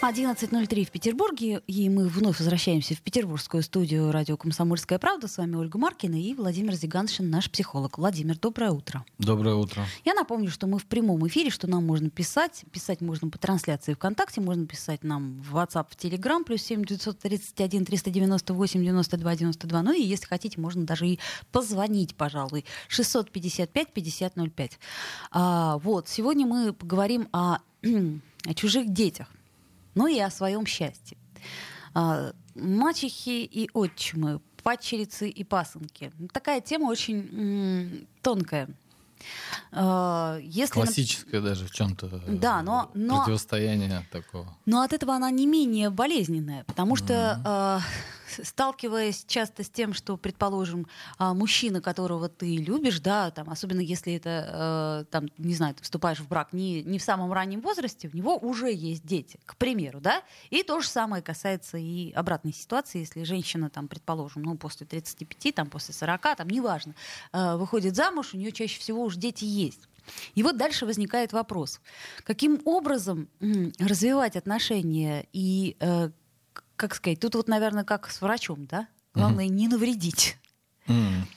11.03 в Петербурге, и мы вновь возвращаемся в петербургскую студию радио «Комсомольская правда». С вами Ольга Маркина и Владимир Зиганшин, наш психолог. Владимир, доброе утро. Доброе утро. Я напомню, что мы в прямом эфире, что нам можно писать. Писать можно по трансляции ВКонтакте, можно писать нам в WhatsApp, в Telegram, плюс 7 931 398 92 92. Ну и если хотите, можно даже и позвонить, пожалуй. 655 50 05. А, вот, сегодня мы поговорим о, о чужих детях ну и о своем счастье. А, мачехи и отчимы, падчерицы и пасынки. Такая тема очень тонкая. А, если Классическое даже в чем-то да, но, но, противостояние такого. Но от этого она не менее болезненная, потому что mm-hmm сталкиваясь часто с тем, что, предположим, а, мужчина, которого ты любишь, да, там, особенно если это, э, там, не знаю, ты вступаешь в брак не, не в самом раннем возрасте, у него уже есть дети, к примеру, да, и то же самое касается и обратной ситуации, если женщина, там, предположим, ну, после 35, там, после 40, там, неважно, э, выходит замуж, у нее чаще всего уже дети есть. И вот дальше возникает вопрос, каким образом развивать отношения и э, как сказать, тут вот, наверное, как с врачом, да? Главное, угу. не навредить.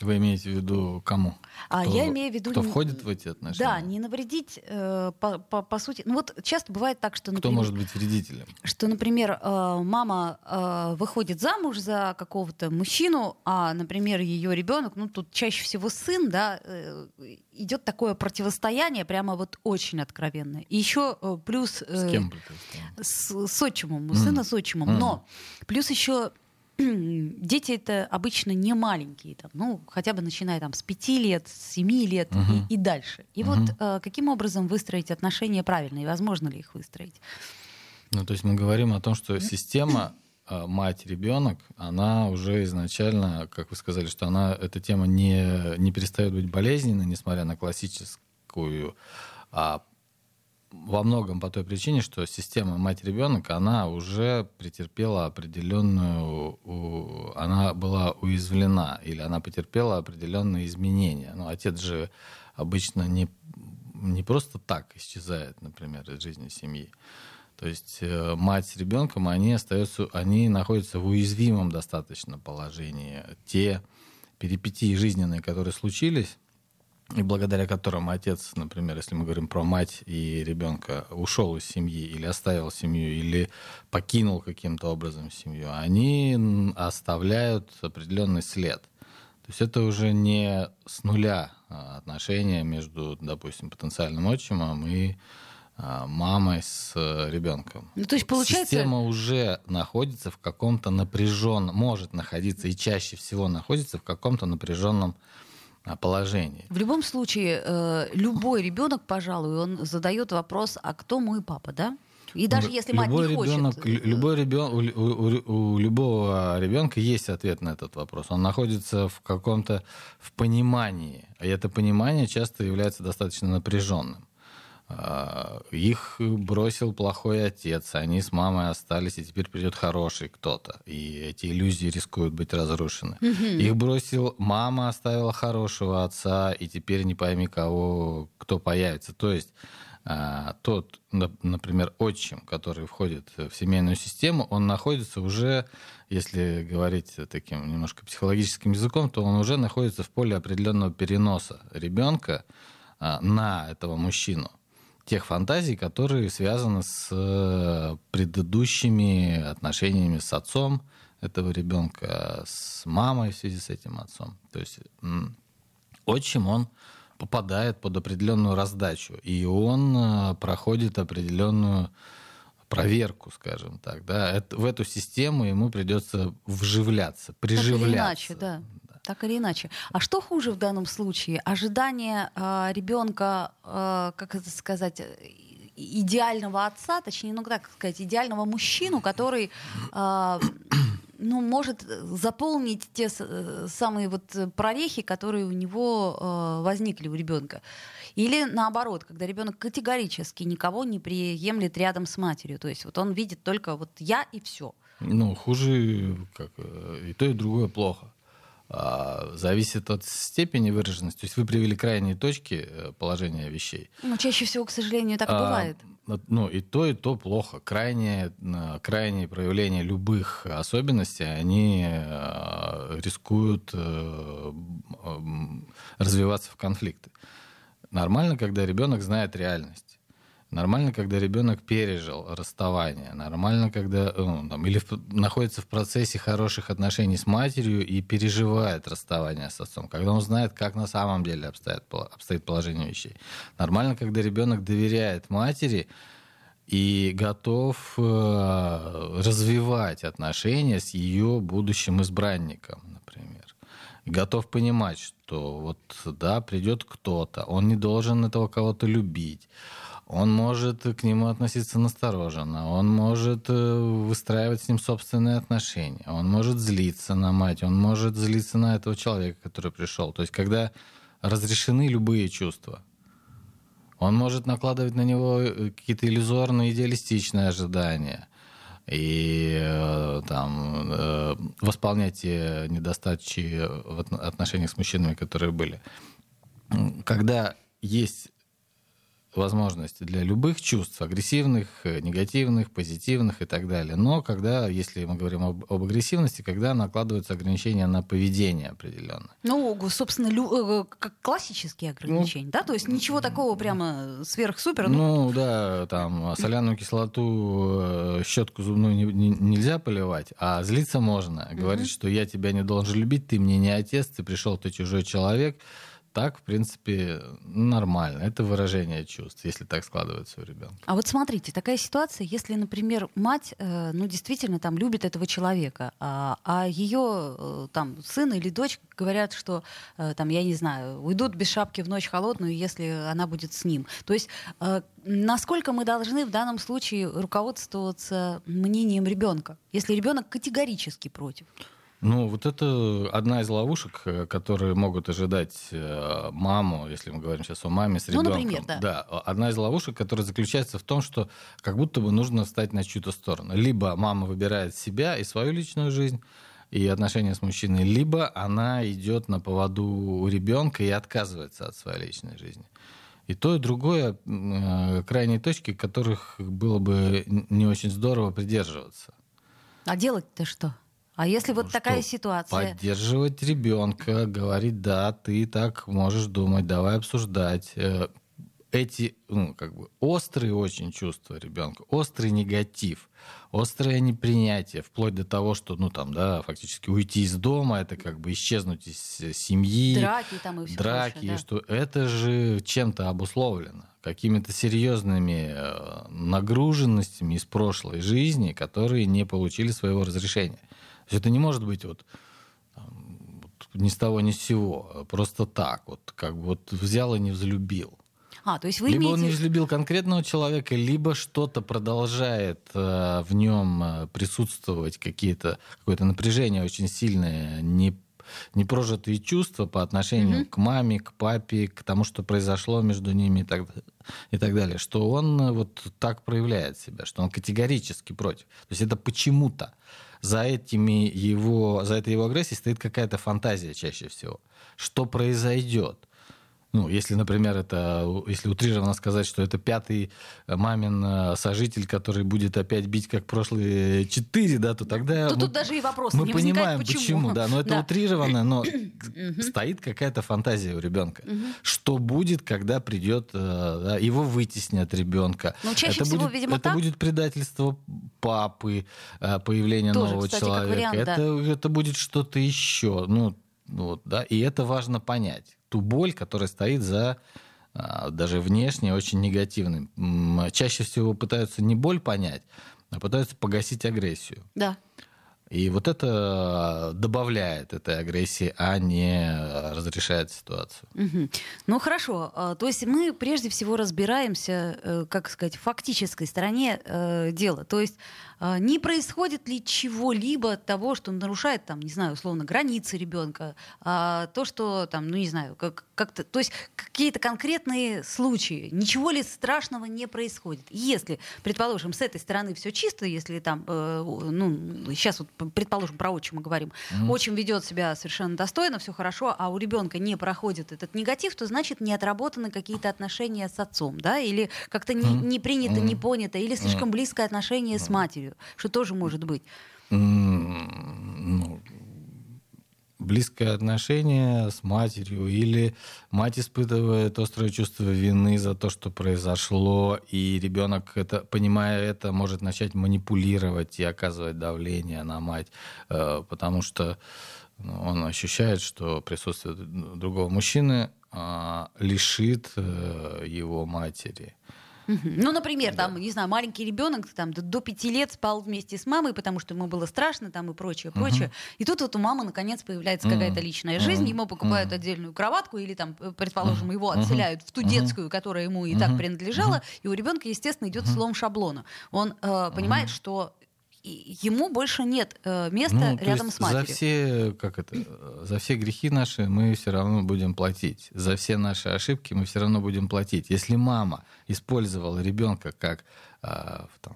Вы имеете в виду кому? А кто, я имею в виду... Кто входит в эти отношения? Да, не навредить, э, по, по, по сути... Ну вот часто бывает так, что... Например, кто может быть вредителем? Что, например, э, мама э, выходит замуж за какого-то мужчину, а, например, ее ребенок, ну тут чаще всего сын, да, э, идет такое противостояние, прямо вот очень откровенное. И еще э, плюс... Э, с кем С, с отчимом, у mm. сына с отчимом. Mm. Но плюс еще дети это обычно не маленькие, там, ну, хотя бы начиная там, с 5 лет, с 7 лет uh-huh. и, и дальше. И uh-huh. вот э, каким образом выстроить отношения правильно, и возможно ли их выстроить? Ну, то есть мы говорим о том, что система э, мать-ребенок, она уже изначально, как вы сказали, что она, эта тема не, не перестает быть болезненной, несмотря на классическую а во многом по той причине, что система мать-ребенок, она уже претерпела определенную, она была уязвлена или она потерпела определенные изменения. Но отец же обычно не, не просто так исчезает, например, из жизни семьи. То есть э, мать с ребенком, они остаются, они находятся в уязвимом достаточно положении. Те перипетии жизненные, которые случились, и благодаря которым отец, например, если мы говорим про мать и ребенка, ушел из семьи или оставил семью, или покинул каким-то образом семью, они оставляют определенный след. То есть это уже не с нуля а, отношения между, допустим, потенциальным отчимом и а, мамой с ребенком. Ну, то есть получается... Система уже находится в каком-то напряженном, может находиться и чаще всего находится в каком-то напряженном положении. В любом случае, э, любой ребенок, пожалуй, он задает вопрос, а кто мой папа, да? И даже если мать любой не ребенок, хочет. Любой ребен, у, у, у любого ребенка есть ответ на этот вопрос. Он находится в каком-то в понимании. И это понимание часто является достаточно напряженным. А, их бросил плохой отец, они с мамой остались, и теперь придет хороший кто-то. И эти иллюзии рискуют быть разрушены. Угу. Их бросил мама, оставила хорошего отца, и теперь не пойми кого, кто появится. То есть а, тот, например, отчим, который входит в семейную систему, он находится уже, если говорить таким немножко психологическим языком, то он уже находится в поле определенного переноса ребенка а, на этого мужчину тех фантазий, которые связаны с э, предыдущими отношениями с отцом этого ребенка, с мамой в связи с этим отцом. То есть отчим, он попадает под определенную раздачу, и он э, проходит определенную проверку, скажем так. Да? Это, в эту систему ему придется вживляться, приживляться. Так или иначе, да так или иначе. А что хуже в данном случае? Ожидание э, ребенка, э, как это сказать, идеального отца, точнее, ну так сказать, идеального мужчину, который э, ну, может заполнить те самые вот прорехи, которые у него э, возникли у ребенка. Или наоборот, когда ребенок категорически никого не приемлет рядом с матерью. То есть вот он видит только вот я и все. Ну, хуже как, и то, и другое плохо. А, зависит от степени выраженности. То есть вы привели крайние точки э, положения вещей. Ну, чаще всего, к сожалению, так а, бывает. Ну, и то, и то плохо. Крайние, крайние проявления любых особенностей, они э, рискуют э, развиваться в конфликты. Нормально, когда ребенок знает реальность. Нормально, когда ребенок пережил расставание. Нормально, когда ну, там, или в, находится в процессе хороших отношений с матерью и переживает расставание с отцом. Когда он знает, как на самом деле обстоит, обстоит положение вещей. Нормально, когда ребенок доверяет матери и готов э, развивать отношения с ее будущим избранником, например. Готов понимать, что вот да, придет кто-то, он не должен этого кого-то любить он может к нему относиться настороженно, он может э, выстраивать с ним собственные отношения, он может злиться на мать, он может злиться на этого человека, который пришел. То есть, когда разрешены любые чувства, он может накладывать на него э, какие-то иллюзорные, идеалистичные ожидания и э, там, восполнять те недостатки в отношениях с мужчинами, которые были. Когда есть возможности для любых чувств, агрессивных, э, негативных, позитивных и так далее. Но когда, если мы говорим об, об агрессивности, когда накладываются ограничения на поведение определенное. Ну, собственно, лю, э, как классические ограничения, ну, да? То есть ничего такого прямо сверх-супер? Ну, ну да, там соляную кислоту, э, щетку зубную не, не, нельзя поливать, а злиться можно. Говорить, угу. что я тебя не должен любить, ты мне не отец, ты пришел, ты чужой человек так, в принципе, нормально. Это выражение чувств, если так складывается у ребенка. А вот смотрите, такая ситуация, если, например, мать, э, ну, действительно там любит этого человека, а, а ее э, там сын или дочь говорят, что э, там, я не знаю, уйдут без шапки в ночь холодную, если она будет с ним. То есть насколько мы должны в данном случае руководствоваться мнением ребенка, если ребенок категорически против? Ну, вот это одна из ловушек, э, которые могут ожидать э, маму, если мы говорим сейчас о маме с ребенком. Ну, например, да. Да, одна из ловушек, которая заключается в том, что как будто бы нужно встать на чью-то сторону. Либо мама выбирает себя и свою личную жизнь, и отношения с мужчиной, либо она идет на поводу у ребенка и отказывается от своей личной жизни. И то, и другое э, крайние точки, которых было бы не очень здорово придерживаться. А делать-то что? А если вот ну, такая ситуация? Поддерживать ребенка, говорить, да, ты так можешь думать, давай обсуждать. Э, эти, ну, как бы, острые очень чувства ребенка, острый негатив, острое непринятие, вплоть до того, что, ну, там, да, фактически уйти из дома, это как бы исчезнуть из семьи. Драки там и все Драки, прочее, да. что это же чем-то обусловлено какими-то серьезными э, нагруженностями из прошлой жизни, которые не получили своего разрешения это не может быть вот, ни с того ни с сего, а просто так, вот как бы вот взял и не взлюбил. А, то есть вы либо имеете... он не взлюбил конкретного человека, либо что-то продолжает э, в нем э, присутствовать, какие-то, какое-то напряжение очень сильное, не непрожитые чувства по отношению mm-hmm. к маме, к папе, к тому, что произошло между ними и так, и так далее, что он э, вот так проявляет себя, что он категорически против. То есть это почему-то за, этими его, за этой его агрессией стоит какая-то фантазия чаще всего. Что произойдет? Ну, если, например, это, если утрированно сказать, что это пятый мамин э, сожитель, который будет опять бить, как прошлые четыре, да, то тогда... То мы, тут даже и вопрос Мы не понимаем, почему. почему, да, но это да. утрированно, но стоит какая-то фантазия у ребенка. Что будет, когда придет, э, да, его вытеснят ребенка. Ну, чаще это всего, будет, видимо, Это так? будет предательство папы, э, появление Тоже, нового кстати, человека. Вариант, это, да. это будет что-то еще. Ну, вот, да, и это важно понять ту боль, которая стоит за а, даже внешне очень негативным. Чаще всего пытаются не боль понять, а пытаются погасить агрессию. Да. И вот это добавляет этой агрессии, а не разрешает ситуацию. Угу. Ну хорошо, а, то есть мы прежде всего разбираемся, э, как сказать, в фактической стороне э, дела. То есть а, не происходит ли чего-либо того, что нарушает, там, не знаю, условно, границы ребенка, а, то, что там, ну не знаю, как, как-то, то есть какие-то конкретные случаи, ничего ли страшного не происходит. Если, предположим, с этой стороны все чисто, если там, э, ну, сейчас вот, предположим, про отчима говорим, mm-hmm. отчим ведет себя совершенно достойно, все хорошо, а у ребенка не проходит этот негатив, то значит не отработаны какие-то отношения с отцом, да, или как-то не, не принято, mm-hmm. не понято, или слишком близкое отношение mm-hmm. с матерью что тоже может быть. Ну, близкое отношение с матерью, или мать испытывает острое чувство вины за то, что произошло, и ребенок, это, понимая это, может начать манипулировать и оказывать давление на мать, э, потому что ну, он ощущает, что присутствие другого мужчины а, лишит э, его матери. Ну, например, да. там, не знаю, маленький ребенок там до пяти лет спал вместе с мамой, потому что ему было страшно там и прочее, прочее. Угу. И тут вот у мамы наконец появляется угу. какая-то личная жизнь, ему покупают отдельную кроватку или там, э, предположим, его отселяют в ту детскую, которая ему и так принадлежала, и у ребенка, естественно, идет слом шаблона. Он э, понимает, что ему больше нет э, места ну, рядом с матерью. За все, как это, за все грехи наши мы все равно будем платить. За все наши ошибки мы все равно будем платить. Если мама использовала ребенка как, э, там,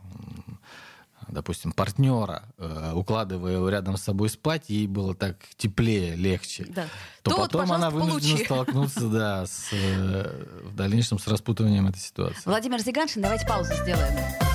допустим, партнера, э, укладывая его рядом с собой спать, ей было так теплее, легче, да. то, то потом вот, она вынуждена получи. столкнуться да, с, э, в дальнейшем с распутыванием этой ситуации. Владимир Зиганшин, давайте паузу сделаем.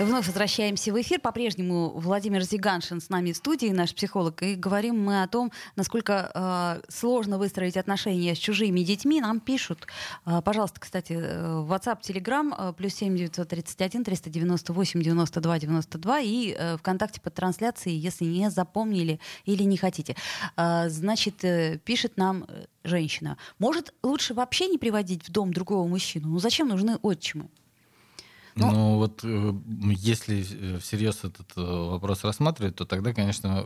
Вновь возвращаемся в эфир. По-прежнему Владимир Зиганшин с нами в студии, наш психолог. И говорим мы о том, насколько э, сложно выстроить отношения с чужими детьми. Нам пишут, э, пожалуйста, кстати, э, WhatsApp, Telegram, э, плюс 7 931 398 92 92 и э, ВКонтакте под трансляцией, если не запомнили или не хотите. Э, значит, э, пишет нам э, женщина. Может, лучше вообще не приводить в дом другого мужчину? Ну зачем нужны отчимы? Ну, ну вот э, если э, всерьез этот э, вопрос рассматривать, то тогда, конечно,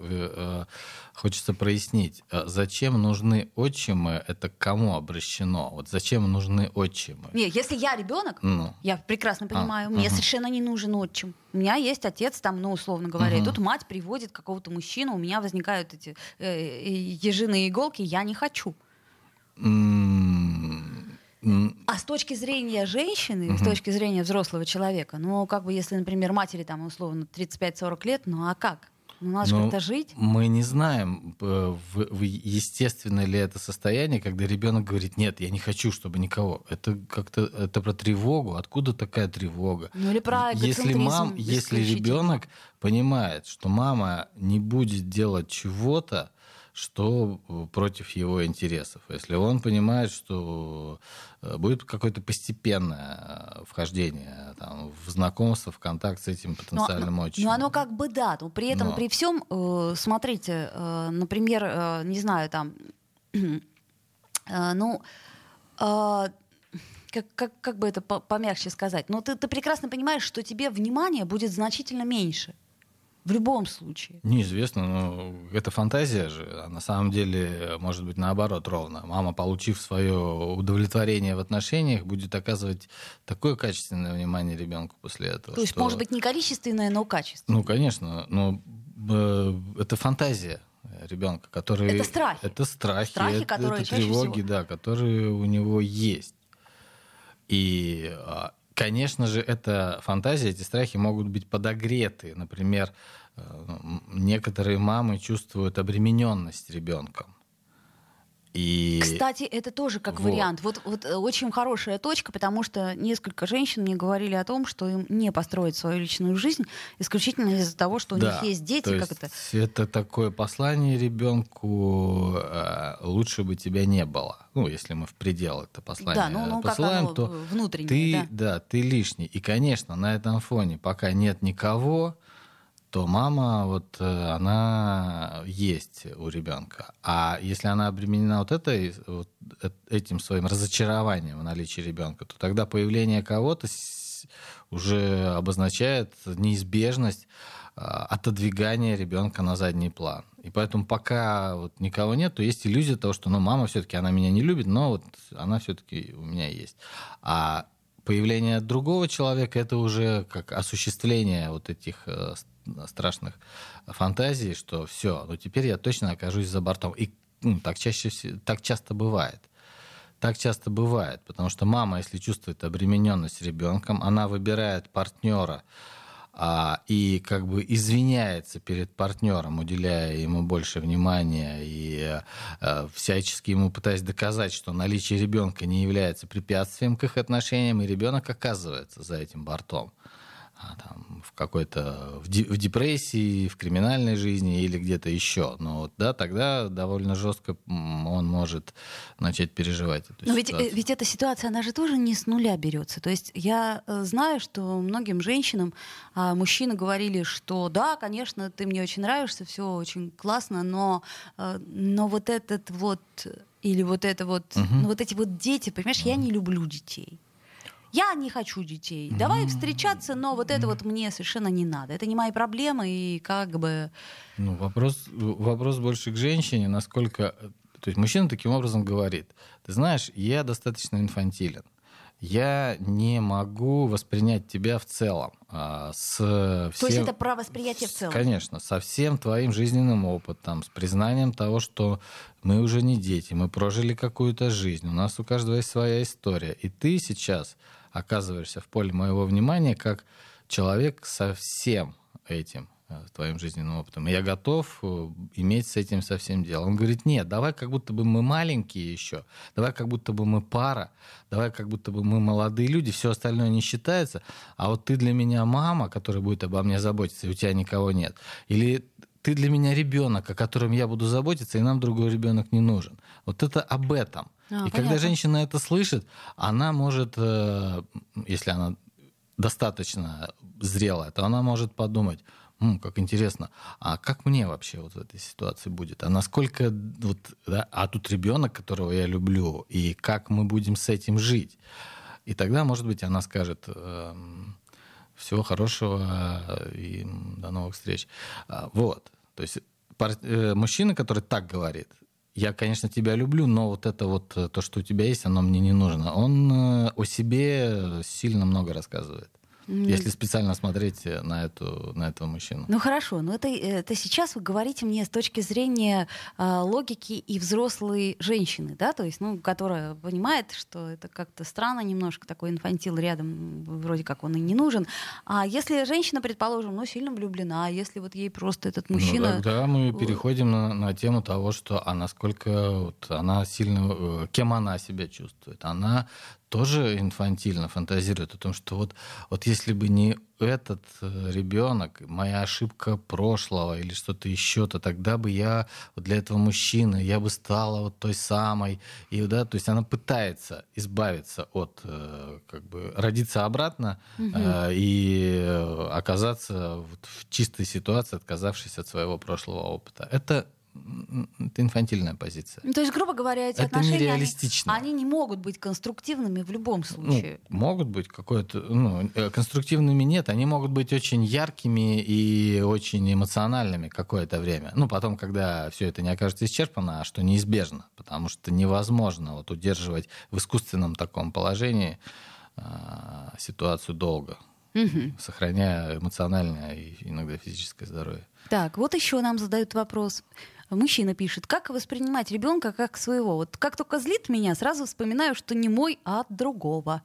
хочется прояснить, а зачем нужны отчимы, это кому обращено? Вот зачем нужны отчимы? Нет, если я ребенок, ну. я прекрасно а, понимаю, а, мне угу. совершенно не нужен отчим. У меня есть отец там, ну, условно говоря, угу. и тут мать приводит какого-то мужчину, у меня возникают эти э, ежиные иголки, я не хочу. А с точки зрения женщины, угу. с точки зрения взрослого человека, ну, как бы, если, например, матери там, условно, 35-40 лет, ну, а как? Ну, надо же ну, как-то жить. Мы не знаем, в, в, естественно ли это состояние, когда ребенок говорит, нет, я не хочу, чтобы никого. Это как-то это про тревогу. Откуда такая тревога? Ну или про если мам, если ребенок понимает, что мама не будет делать чего-то, что э, против его интересов. Если он понимает, что э, будет какое-то постепенное э, вхождение там, в знакомство, в контакт с этим потенциальным но, отчимом. Ну, оно как бы да, но при этом, но... при всем, смотрите, например, не знаю, там, ну, как, как, как бы это помягче сказать, но ты, ты прекрасно понимаешь, что тебе внимание будет значительно меньше. В любом случае. Неизвестно, но это фантазия же. А на самом деле, может быть, наоборот ровно. Мама, получив свое удовлетворение в отношениях, будет оказывать такое качественное внимание ребенку после этого. То есть, что... может быть, не количественное, но качественное. Ну, конечно. Но э, это фантазия ребенка, который... Это страхи. Это страхи. Страхи, это, которые это тревоги, всего... да, которые у него есть. И а, Конечно же, эта фантазия, эти страхи могут быть подогреты. Например, э, некоторые мамы чувствуют обремененность ребенком. И... Кстати, это тоже как Вот. вариант. Вот, вот э, очень хорошая точка, потому что несколько женщин мне говорили о том, что им не построить свою личную жизнь исключительно из-за того, что у Да, них есть дети, то как есть это. Это такое послание ребенку, э, лучше бы тебя не было. Ну, если мы в предел это послание Да, ну, ну посылаем, то внутреннее, ты, да. да, ты лишний. И, конечно, на этом фоне, пока нет никого, то мама вот э, она есть у ребенка. А если она обременена вот этой вот э- этим своим разочарованием в наличии ребенка, то тогда появление кого-то уже обозначает неизбежность а, отодвигания ребенка на задний план. И поэтому пока вот никого нет, то есть иллюзия того, что ну, мама все-таки она меня не любит, но вот она все-таки у меня есть. А появление другого человека это уже как осуществление вот этих э, страшных фантазий, что все, ну теперь я точно окажусь за бортом. И ну, так чаще так часто бывает. Так часто бывает, потому что мама, если чувствует обремененность ребенком, она выбирает партнера а, и как бы извиняется перед партнером, уделяя ему больше внимания и э, всячески ему пытаясь доказать, что наличие ребенка не является препятствием к их отношениям, и ребенок оказывается за этим бортом. А, там, в какой-то в, де- в депрессии, в криминальной жизни или где-то еще. Но да, тогда довольно жестко он может начать переживать эту Но ведь, э, ситуацию. ведь эта ситуация, она же тоже не с нуля берется. То есть я э, знаю, что многим женщинам а, мужчины говорили, что да, конечно, ты мне очень нравишься, все очень классно, но, э, но вот этот вот или вот это вот, ну, вот эти вот дети, понимаешь, я не люблю детей. Я не хочу детей. Давай встречаться, но вот это вот мне совершенно не надо. Это не мои проблемы, и как бы... Ну, вопрос, вопрос больше к женщине, насколько... То есть мужчина таким образом говорит, ты знаешь, я достаточно инфантилен. Я не могу воспринять тебя в целом. а, с То есть всем- это про восприятие в целом. Конечно, со всем твоим жизненным опытом, с признанием того, что мы уже не дети, мы прожили какую-то жизнь, у нас у каждого есть своя история. И ты сейчас оказываешься в поле моего внимания как человек со всем этим э, твоим жизненным опытом. Я готов э, иметь с этим совсем дело. Он говорит, нет, давай как будто бы мы маленькие еще, давай как будто бы мы пара, давай как будто бы мы молодые люди, все остальное не считается, а вот ты для меня мама, которая будет обо мне заботиться, и у тебя никого нет. Или ты для меня ребенок, о котором я буду заботиться, и нам другой ребенок не нужен. Вот это об этом. А, и понятно. когда женщина это слышит, она может, э, если она достаточно зрелая, то она может подумать, «М, как интересно, а как мне вообще вот в этой ситуации будет? А насколько вот, да, а тут ребенок, которого я люблю, и как мы будем с этим жить? И тогда, может быть, она скажет, эм, всего хорошего и до новых встреч. А, Вот. То есть э, мужчина, который так говорит, я, конечно, тебя люблю, но вот это вот э, то, что у тебя есть, оно мне не нужно. Он э, о себе сильно много рассказывает. Если специально смотреть э, на, эту, на этого мужчину. Ну хорошо, но это, это сейчас вы говорите мне с точки зрения а, логики и взрослой женщины, да, то есть, ну, которая понимает, что это как-то странно немножко, такой инфантил рядом, вроде как он и не нужен. А если женщина, предположим, ну, сильно влюблена, если вот ей просто этот мужчина... Ну, тогда мы переходим на, на тему того, что а насколько вот она сильно, э, кем она себя чувствует. Она тоже инфантильно фантазирует о том, что вот, вот если бы не этот э, ребенок, моя ошибка прошлого или что-то еще, то тогда бы я вот для этого мужчины, я бы стала вот той самой. И, да, то есть она пытается избавиться от, э, как бы, родиться обратно э, и оказаться вот в чистой ситуации, отказавшись от своего прошлого опыта. Это, это инфантильная позиция. Ну, то есть, грубо говоря, эти Это отношения, они-. Они, не могут быть конструктивными в любом Ну, случае. могут быть какое-то, ну, э, конструктивными нет, они могут быть очень яркими и очень эмоциональными какое-то время. Ну, потом, когда все это не окажется исчерпано, а что неизбежно, потому что невозможно вот удерживать в искусственном таком положении а, ситуацию долго, Мгм. сохраняя эмоциональное и иногда физическое здоровье. Так, вот еще нам задают вопрос. Мужчина пишет, как воспринимать ребенка как своего? Вот как только злит меня, сразу вспоминаю, что не мой, а от другого.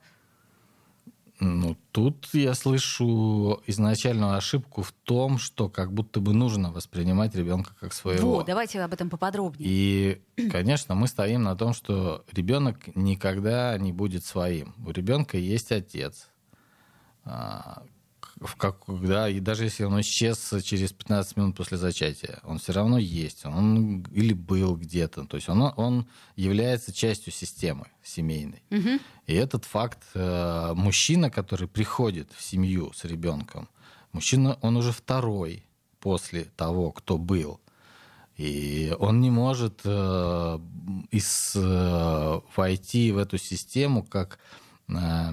Ну, тут я слышу изначальную ошибку в том, что как будто бы нужно воспринимать ребенка как своего. Вот, давайте об этом поподробнее. И, конечно, мы стоим на том, что ребенок никогда не будет своим. У ребенка есть отец, а, в как, да, и даже если он исчез через 15 минут после зачатия, он все равно есть, он или был где-то, то есть он, он является частью системы семейной. Мгм. И этот факт, э, мужчина, который приходит в семью с ребенком, мужчина, он уже второй после того, кто был. И он не может э, из, э, войти в эту систему как э,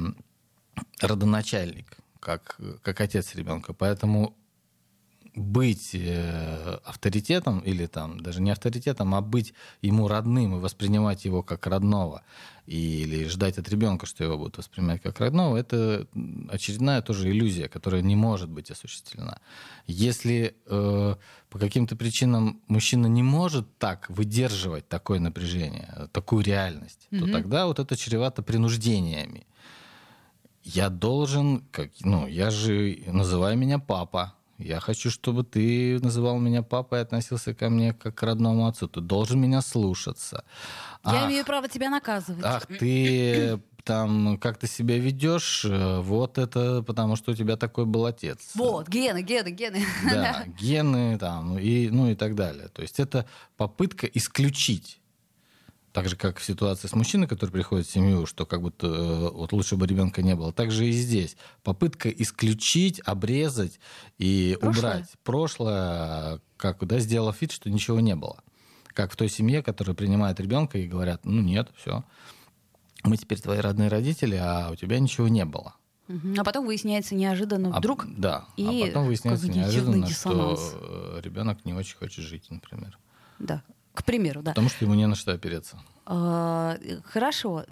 родоначальник, как, как отец ребенка. Поэтому быть э, авторитетом, или там даже не авторитетом, а быть ему родным и воспринимать его как родного, или ждать от ребенка, что его будут воспринимать как родного, это очередная тоже иллюзия, которая не может быть осуществлена. Если э, по каким-то причинам мужчина не может так выдерживать такое напряжение, такую реальность, то Мгм. тогда вот это чревато принуждениями. Я должен, как, ну, я же называй меня папа. Я хочу, чтобы ты называл меня папой и относился ко мне как к родному отцу. Ты должен меня слушаться. Я Ах, имею право тебя наказывать. ах, ты там как ты себя ведешь, вот это потому, что у тебя такой был отец. Вот, гены, гены, гены. Да, гены там, и, ну и так далее. То есть это попытка исключить. Так же, как в ситуации с мужчиной, который приходит в семью, что как будто э, вот лучше бы ребенка не было. Так же и здесь. Попытка исключить, обрезать и Прошлое. убрать прошлое, как да, сделав вид, что ничего не было. Как в той семье, которая принимает ребенка и говорят, ну нет, все, мы теперь твои родные родители, а у тебя ничего не было. А потом выясняется неожиданно А, вдруг. да. и а потом выясняется неожиданно, диссонанс. что ребенок не очень хочет жить, например. Да, к примеру, да. Потому что ему не на что опереться. А, Хорошо.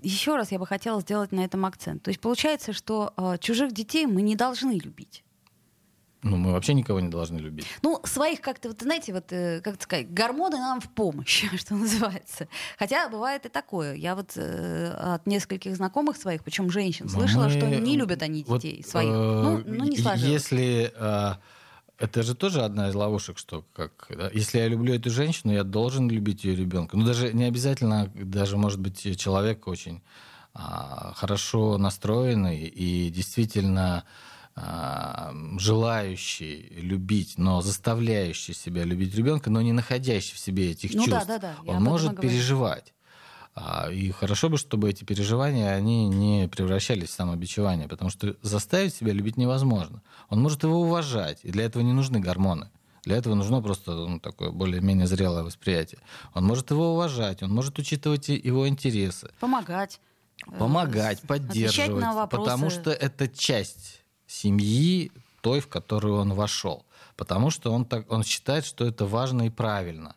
Еще раз я бы хотела сделать на этом акцент. То есть получается, что а, чужих детей мы не должны любить. Ну, мы вообще никого не должны любить. Ну, своих как-то, вот знаете, вот, э, как сказать, гормоны нам в помощь, что называется. Хотя бывает и такое. Я вот э, от нескольких знакомых своих, причем женщин, Но слышала, мы- что не любят они вот, детей своих. э, ну, ну, не сложилось. Если... э, это же тоже одна из ловушек, что как, да, если я люблю эту женщину, я должен любить ее ребенка. Ну, даже не обязательно, даже, может быть, человек очень а, хорошо настроенный и действительно а, желающий любить, но заставляющий себя любить ребенка, но не находящий в себе этих Ну да, чувств, да, да, я об он может переживать. А, И хорошо бы, чтобы эти переживания, они не превращались в самобичевание, потому что заставить себя любить невозможно. Он может его уважать, и для этого не нужны гормоны. Для этого нужно просто ну, такое более-менее зрелое восприятие. Он может его уважать, он может учитывать его интересы, Помогать. э, помогать, поддерживать, на вопросы. потому что это часть семьи той, в которую он вошел. Потому что он, так, он считает, что это важно и правильно.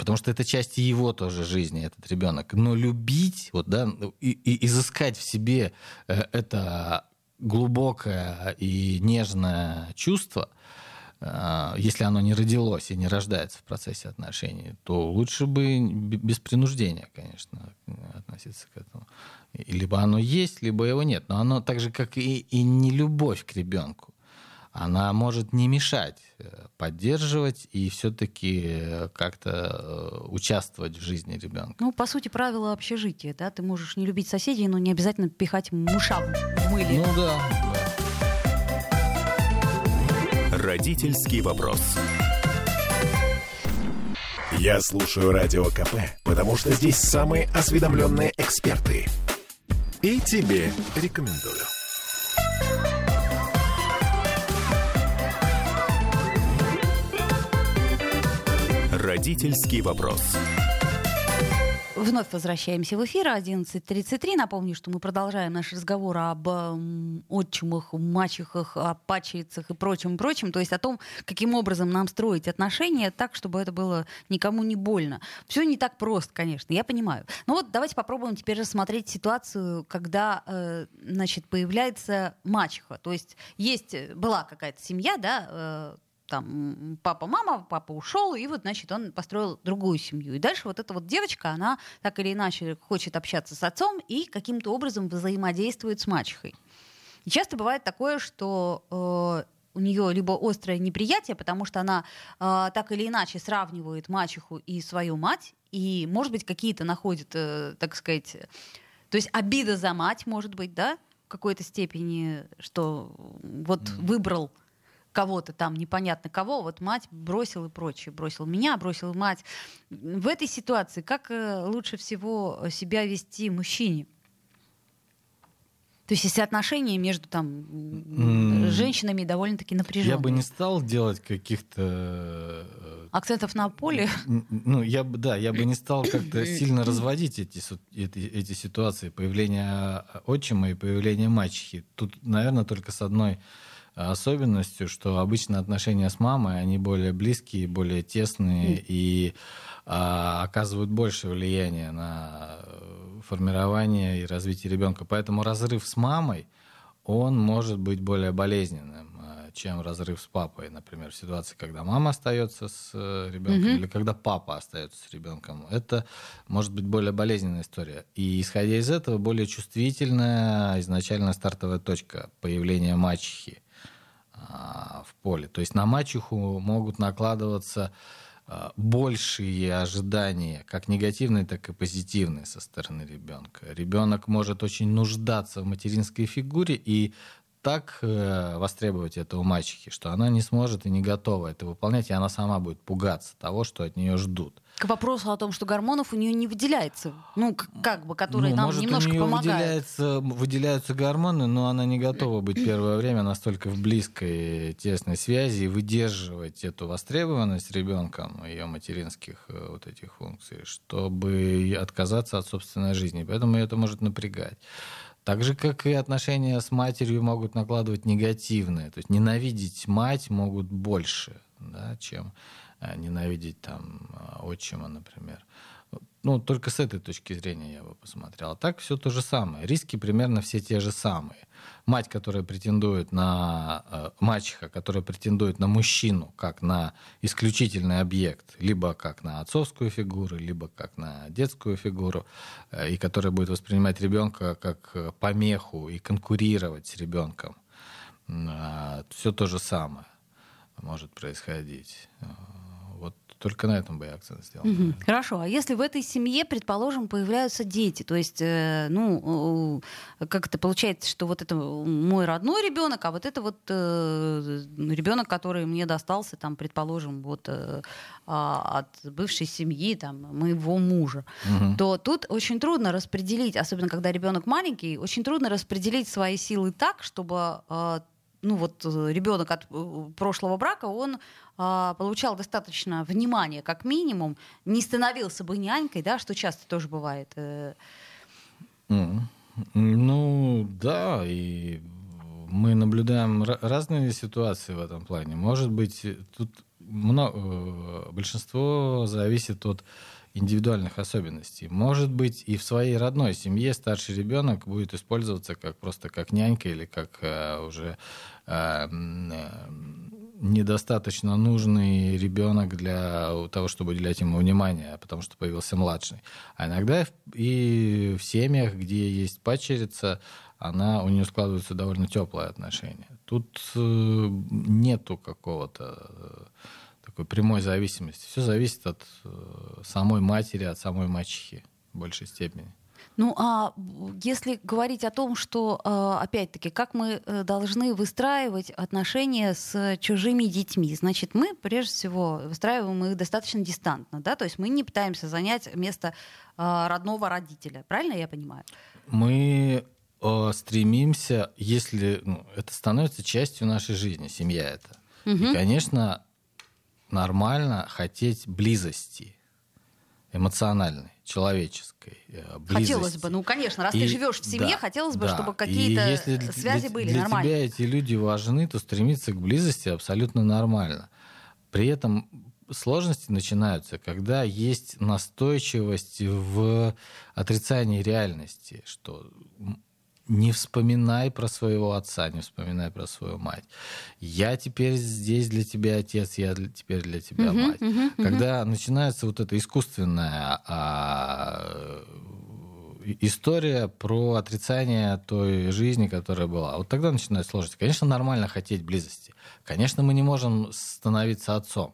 Потому что это часть его тоже жизни, этот ребенок. Но любить, вот, да, и, и изыскать в себе э, это глубокое и нежное чувство, э, если оно не родилось и не рождается в процессе отношений, то лучше бы без принуждения, конечно, относиться к этому. Либо оно есть, либо его нет. Но оно так же, как и, и не любовь к ребенку она может не мешать, э, поддерживать и все-таки как-то э, участвовать в жизни ребенка. Ну, по сути, правила общежития, да, ты можешь не любить соседей, но не обязательно пихать мышам в мыле. Ну да. Родительский вопрос. Я слушаю Радио КП, потому что здесь самые осведомленные эксперты. И тебе рекомендую. Родительский вопрос. Вновь возвращаемся в эфир 11.33. Напомню, что мы продолжаем наш разговор об м, отчимах, мачехах, о пачерицах и прочем-прочем. То есть о том, каким образом нам строить отношения так, чтобы это было никому не больно. Все не так просто, конечно, я понимаю. Но вот давайте попробуем теперь рассмотреть ситуацию, когда э, значит, появляется мачеха. То есть есть, была какая-то семья, да, там папа-мама, папа ушел, и вот, значит, он построил другую семью. И дальше вот эта вот девочка, она так или иначе хочет общаться с отцом и каким-то образом взаимодействует с мачехой. И часто бывает такое, что э, у нее либо острое неприятие, потому что она э, так или иначе сравнивает мачеху и свою мать, и, может быть, какие-то находит, э, так сказать, то есть обида за мать, может быть, да, в какой-то степени, что вот mm. выбрал кого-то там, непонятно кого, вот мать бросил и прочее, бросил меня, бросил мать. В этой ситуации как э, лучше всего себя вести мужчине? То есть если отношения между там mm. женщинами довольно-таки напряженные. Я бы не стал делать каких-то э, акцентов на поле. Ну я бы да, я бы не стал как-то сильно разводить эти, эти эти ситуации появления отчима и появления мачехи. Тут, наверное, только с одной особенностью, что обычно отношения с мамой, они более близкие, более тесные mm. и а, оказывают больше влияния на э, формирование и развитие ребенка. Поэтому разрыв с мамой, он может быть более болезненным, э, чем разрыв с папой, например, в ситуации, когда мама остается с э, ребенком mm-hmm. или когда папа остается с ребенком. Это может быть более болезненная история. И исходя из этого, более чувствительная изначально стартовая точка появления мачехи в поле. То есть на мачеху могут накладываться а, большие ожидания, как негативные, так и позитивные со стороны ребенка. Ребенок может очень нуждаться в материнской фигуре и так э, востребовать это у мачехи, что она не сможет и не готова это выполнять, и она сама будет пугаться того, что от нее ждут. К вопросу о том, что гормонов у нее не выделяется, ну, как бы, которые ну, нам может, немножко у нее помогают. Выделяется, выделяются гормоны, но она не готова быть первое время настолько в близкой, тесной связи и выдерживать эту востребованность ребенком, ее материнских э, вот этих функций, чтобы отказаться от собственной жизни. Поэтому это может напрягать. Так же, как и отношения с матерью могут накладывать негативные. То есть ненавидеть мать могут больше, да, чем Э, ненавидеть там отчима, например. Ну, только с этой точки зрения я бы посмотрел. А так все то же самое. Риски примерно все те же самые. Мать, которая претендует на... Э, мачеха, которая претендует на мужчину как на исключительный объект, либо как на отцовскую фигуру, либо как на детскую фигуру, и которая будет воспринимать ребенка как помеху и конкурировать с ребенком. Все то же самое может происходить. Только на этом бы я акцент сделал. Угу. Хорошо. А если в этой семье, предположим, появляются дети, то есть, э, ну, как это получается, что вот это мой родной ребенок, а вот это вот э, ребенок, который мне достался, там, предположим, вот э, от бывшей семьи, там, моего мужа, угу. то тут очень трудно распределить, особенно когда ребенок маленький, очень трудно распределить свои силы так, чтобы э, ну вот э, ребенок от э, прошлого брака, он а, получал достаточно внимания, как минимум, не становился бы нянькой, да, что часто тоже бывает. Э. Ну да, и мы наблюдаем разные ситуации в этом плане. Может быть, тут много, большинство зависит от индивидуальных особенностей. Может быть, и в своей родной семье старший ребенок будет использоваться как просто как нянька или как э, уже э, недостаточно нужный ребенок для того, чтобы уделять ему внимание, потому что появился младший. А иногда и в семьях, где есть падчерица, она, у нее складываются довольно теплые отношения. Тут э, нету какого-то э, такой прямой зависимости. Все зависит от э, самой матери, от самой мачехи в большей степени. Ну а если говорить о том, что, э, опять-таки, как мы э, должны выстраивать отношения с чужими детьми, значит, мы, прежде всего, выстраиваем их достаточно дистантно, да, то есть мы не пытаемся занять место родного родителя, правильно я понимаю? Мы стремимся, если ну, это становится частью нашей жизни, семья это. Угу. И, конечно, нормально хотеть близости эмоциональной, человеческой э, близости. Хотелось бы, ну, конечно, раз и, ты живешь в семье, да, хотелось бы, да. чтобы какие-то если связи для, были для нормальные. Для тебя эти люди важны, то стремиться к близости абсолютно нормально. При этом сложности начинаются, когда есть настойчивость в отрицании реальности, что не вспоминай про своего отца, не вспоминай про свою мать. Я теперь здесь для тебя отец, я для, теперь для тебя uh-huh, мать. Uh-huh, uh-huh. Когда начинается вот эта искусственная а, история про отрицание той жизни, которая была. Вот тогда начинает сложиться. Конечно, нормально хотеть близости. Конечно, мы не можем становиться отцом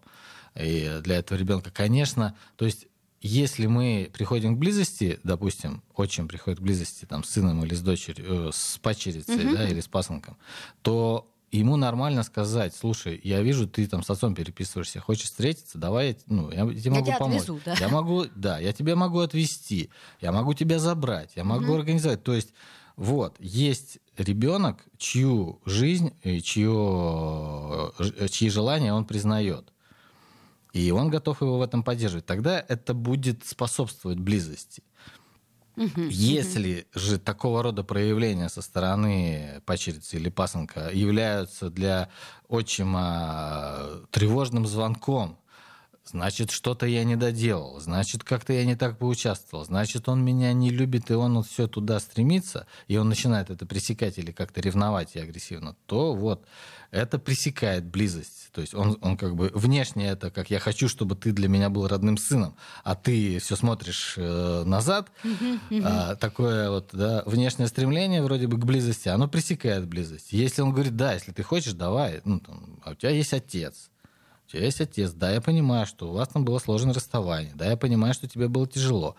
и для этого ребенка. Конечно, то есть если мы приходим к близости, допустим, отчим приходит к близости там, с сыном или с дочерью, э, с пачерицей угу. да, или с пасынком, то ему нормально сказать, слушай, я вижу, ты там с отцом переписываешься, хочешь встретиться, давай, ну, я тебе могу я помочь. Отвезу, да? Я могу, да, я тебя могу отвезти, я могу тебя забрать, я могу угу. организовать. То есть вот, есть ребенок, чью жизнь, чье, э, чьи желания он признает. И он готов его в этом поддерживать. Тогда это будет способствовать близости. Если же такого рода проявления со стороны пачерицы или пасынка являются для отчима тревожным звонком, значит, что-то я не доделал, значит, как-то я не так поучаствовал, значит, он меня не любит, и он вот все туда стремится, и он начинает это пресекать или как-то ревновать и агрессивно, то вот это пресекает близость. То есть он, он как бы внешне это как я хочу, чтобы ты для меня был родным сыном, а ты все смотришь э, назад. А, такое вот да, внешнее стремление вроде бы к близости, оно пресекает близость. Если он говорит, да, если ты хочешь, давай, ну, там, а у тебя есть отец, тебя есть отец, да, я понимаю, что у вас там было сложное расставание, да, я понимаю, что тебе было тяжело.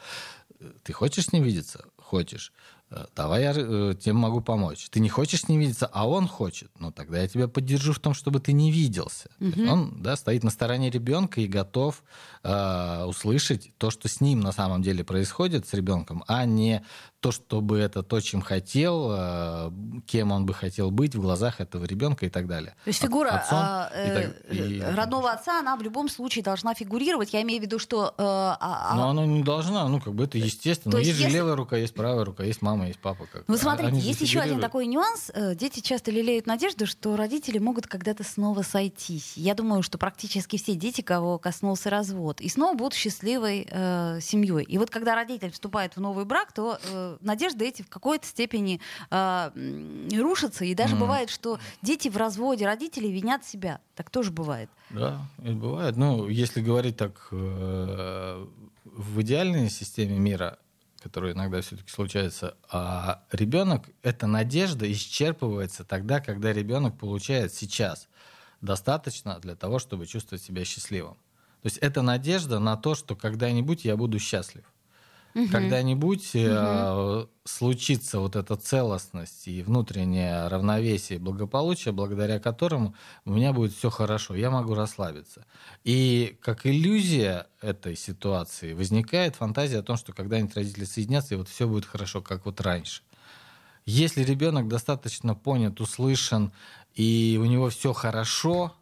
Ты хочешь с ним видеться? Хочешь. Э, давай я э, тебе могу помочь. Ты не хочешь с ним видеться, а он хочет. Ну, тогда я тебя поддержу в том, чтобы ты не виделся. Угу. Он да, стоит на стороне ребенка и готов э, услышать то, что с ним на самом деле происходит, с ребенком, а не то, чтобы это то, чем хотел, э, кем он бы хотел быть в глазах этого ребенка и так далее. То есть фигура Отцом, а, э, и так, и... родного отца, она в любом случае должна фигурировать. Я имею в виду, что... Э, а, Но она не должна, ну, как бы это естественно. То есть, есть если... же левая рука, есть правая рука, есть мама, есть папа. Как... Ну, смотрите, Они есть еще один такой нюанс. Э, дети часто лелеют надежду, что родители могут когда-то снова сойтись. Я думаю, что практически все дети, кого коснулся развод, и снова будут счастливой э, семьей. И вот когда родитель вступает в новый брак, то э, надежды эти в какой-то степени э, рушатся. И даже mm. бывает, что дети в разводе родителей винят себя. Так тоже бывает. Да, это бывает. Ну, если говорить так э, в идеальной системе мира, которая иногда все-таки случается, а ребенок, эта надежда исчерпывается тогда, когда ребенок получает сейчас достаточно для того, чтобы чувствовать себя счастливым. То есть это надежда на то, что когда-нибудь я буду счастлив угу. когда-нибудь угу. случится вот эта целостность и внутреннее равновесие, благополучие, благодаря которому у меня будет все хорошо, я могу расслабиться. И как иллюзия этой ситуации возникает фантазия о том, что когда-нибудь родители соединятся, и вот все будет хорошо, как вот раньше. Если ребенок достаточно понят, услышан, и у него все хорошо,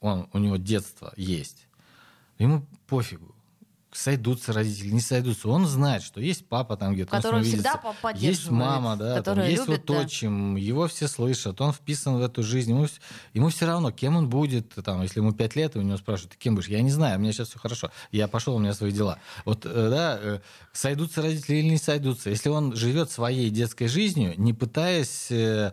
он, у него детство есть, ему пофигу сойдутся родители, не сойдутся. Он знает, что есть папа там где-то, который всегда поддерживает, есть мама, да, там, есть любит, вот отчим, да. его все слышат, он вписан в эту жизнь, ему, ему все равно, кем он будет, там, если ему пять лет, и у него спрашивают, ты кем будешь? Я не знаю, у меня сейчас все хорошо, я пошел, у меня свои дела. Вот, э, да, э, сойдутся родители или не сойдутся. Если он живет своей детской жизнью, не пытаясь э,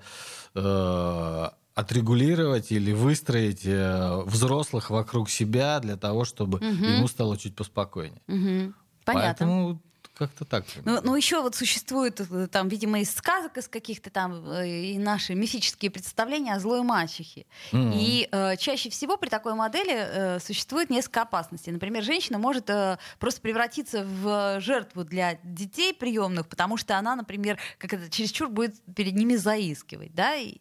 отрегулировать или выстроить э, взрослых вокруг себя для того, чтобы угу. ему стало чуть поспокойнее. Угу. Понятно. Поэтому как-то так. Ну, ну еще вот существует э, там, видимо, из сказок, из каких-то там э, и наши мифические представления о злой мачехе. Mm-hmm. И э, чаще всего при такой модели э, существует несколько опасностей. Например, женщина может э, просто превратиться в жертву для детей приемных, потому что она, например, как это чересчур будет перед ними заискивать, да. И,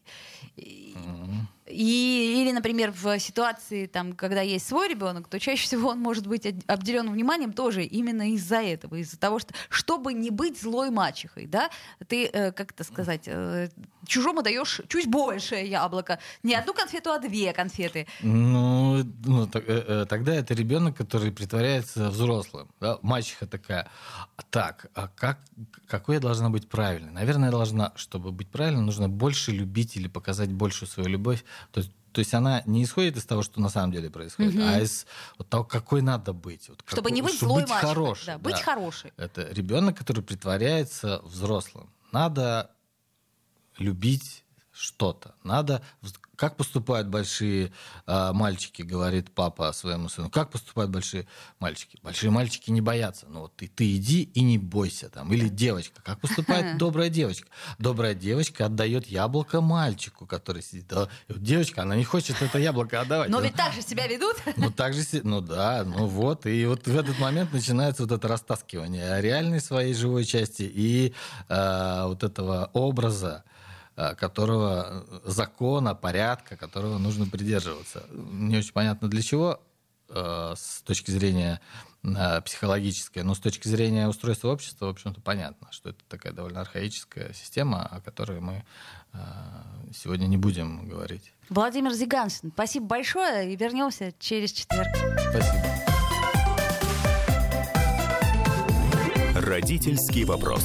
mm-hmm. И, или, например, в ситуации, там, когда есть свой ребенок, то чаще всего он может быть обделен вниманием тоже именно из-за этого, из-за того, что чтобы не быть злой мачехой, да, ты, э, как это сказать, э, чужому даешь чуть большее яблоко, не одну конфету, а две конфеты. Ну, ну так, э, э тогда это ребенок, который притворяется взрослым, да? мачеха такая. Так, а как, какой я должна быть правильной? Наверное, я должна, чтобы быть правильной, нужно больше любить или показать большую свою любовь то есть то есть она не исходит из того, что на самом деле происходит, угу. а из вот того, какой надо быть. Вот чтобы какой, не быть чтобы злой быть хороший. Да, быть да. хороший. Это ребенок, который притворяется взрослым. Надо любить что-то. Надо как поступают большие э, мальчики, говорит папа своему сыну. Как поступают большие мальчики? Большие мальчики не боятся. Ну вот ты, ты иди и не бойся там. Или девочка. Как поступает добрая девочка? Добрая девочка отдает яблоко мальчику, который сидит. Да, девочка, она не хочет это яблоко отдавать. Но ведь так же себя ведут. Ну так же, ну да, ну вот. И вот в этот момент начинается вот это растаскивание реальной своей живой части и э, вот этого образа которого э, закона, порядка, которого нужно придерживаться. Не очень понятно для чего э, с точки зрения психологической, но с точки зрения устройства общества, в общем-то, понятно, что это такая довольно архаическая система, о которой мы сегодня не будем говорить. Владимир Зиганшин, спасибо большое и вернемся через четверг. Спасибо. Родительский вопрос.